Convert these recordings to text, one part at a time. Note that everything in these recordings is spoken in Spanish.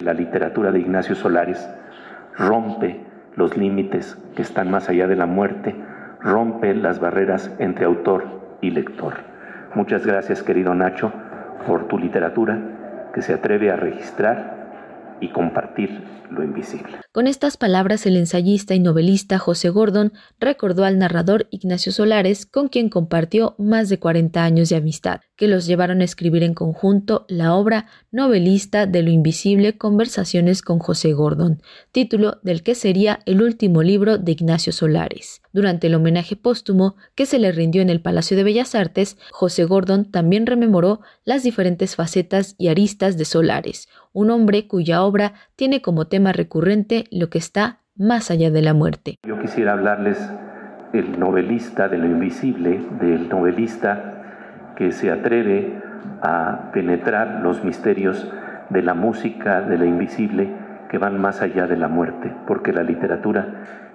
La literatura de Ignacio Solares rompe los límites que están más allá de la muerte, rompe las barreras entre autor y lector. Muchas gracias, querido Nacho, por tu literatura que se atreve a registrar y compartir lo invisible. Con estas palabras, el ensayista y novelista José Gordon recordó al narrador Ignacio Solares, con quien compartió más de 40 años de amistad, que los llevaron a escribir en conjunto la obra novelista de lo invisible Conversaciones con José Gordon, título del que sería el último libro de Ignacio Solares. Durante el homenaje póstumo que se le rindió en el Palacio de Bellas Artes, José Gordon también rememoró las diferentes facetas y aristas de Solares, un hombre cuya obra tiene como tema recurrente lo que está más allá de la muerte. Yo quisiera hablarles del novelista de lo invisible, del novelista que se atreve a penetrar los misterios de la música de lo invisible que van más allá de la muerte, porque la literatura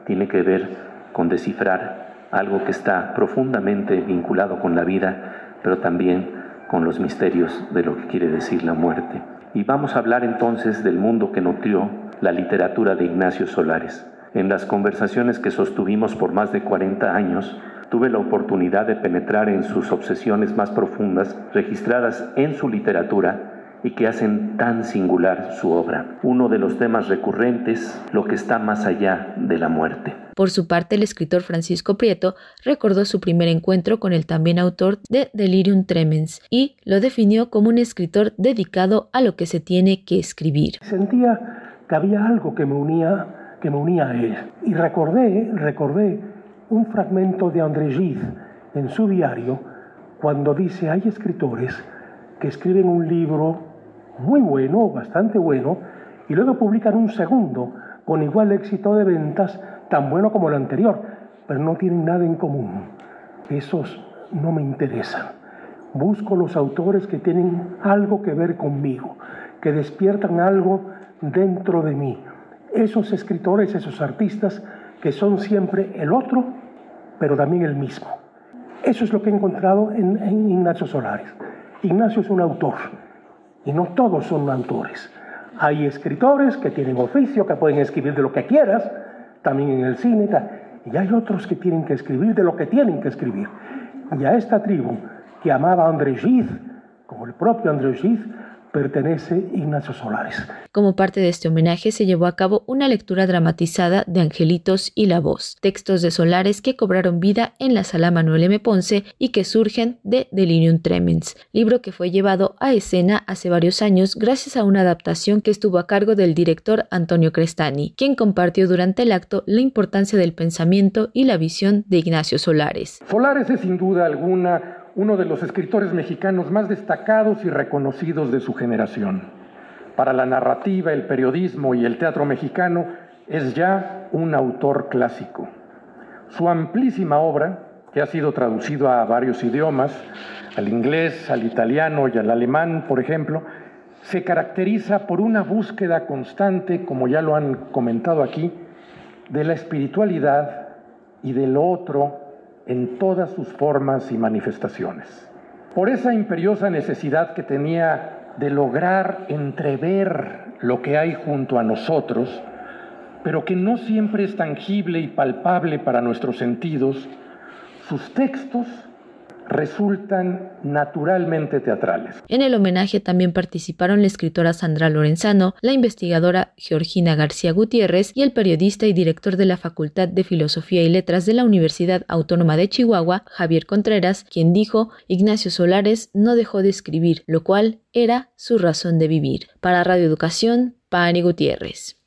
tiene que ver con descifrar algo que está profundamente vinculado con la vida, pero también con los misterios de lo que quiere decir la muerte. Y vamos a hablar entonces del mundo que nutrió la literatura de Ignacio Solares. En las conversaciones que sostuvimos por más de 40 años, tuve la oportunidad de penetrar en sus obsesiones más profundas, registradas en su literatura y que hacen tan singular su obra. Uno de los temas recurrentes, lo que está más allá de la muerte. Por su parte, el escritor Francisco Prieto recordó su primer encuentro con el también autor de Delirium Tremens y lo definió como un escritor dedicado a lo que se tiene que escribir. Sentía que había algo que me unía, que me unía a él. Y recordé, recordé un fragmento de André Gide en su diario cuando dice, hay escritores que escriben un libro muy bueno, bastante bueno, y luego publican un segundo con igual éxito de ventas, tan bueno como el anterior, pero no tienen nada en común. Esos no me interesan. Busco los autores que tienen algo que ver conmigo, que despiertan algo dentro de mí. Esos escritores, esos artistas que son siempre el otro, pero también el mismo. Eso es lo que he encontrado en, Ignacio Solares. Ignacio es un autor y no todos son autores. Hay escritores que tienen oficio, que pueden escribir de lo que quieras, también en el cine, y hay otros que tienen que escribir de lo que tienen que escribir. Y a esta tribu que amaba a André Gide, como el propio André Gide, pertenece Ignacio Solares. Como parte de este homenaje se llevó a cabo una lectura dramatizada de Angelitos y la voz, textos de Solares que cobraron vida en la sala Manuel M. Ponce y que surgen de Delirium Tremens, libro que fue llevado a escena hace varios años gracias a una adaptación que estuvo a cargo del director Antonio Crestani, quien compartió durante el acto la importancia del pensamiento y la visión de Ignacio Solares. Solares es sin duda alguna uno de los escritores mexicanos más destacados y reconocidos de su generación. Para la narrativa, el periodismo y el teatro mexicano es ya un autor clásico. Su amplísima obra, que ha sido traducido a varios idiomas, al inglés, al italiano y al alemán, por ejemplo, se caracteriza por una búsqueda constante, como ya lo han comentado aquí, de la espiritualidad y del otro en todas sus formas y manifestaciones. Por esa imperiosa necesidad que tenía de lograr entrever lo que hay junto a nosotros, pero que no siempre es tangible y palpable para nuestros sentidos, sus textos resultan naturalmente teatrales. En el homenaje también participaron la escritora Sandra Lorenzano, la investigadora Georgina García Gutiérrez y el periodista y director de la Facultad de Filosofía y Letras de la Universidad Autónoma de Chihuahua, Javier Contreras, quien dijo, Ignacio Solares no dejó de escribir, lo cual era su razón de vivir. Para Radio Educación, Pani Gutiérrez.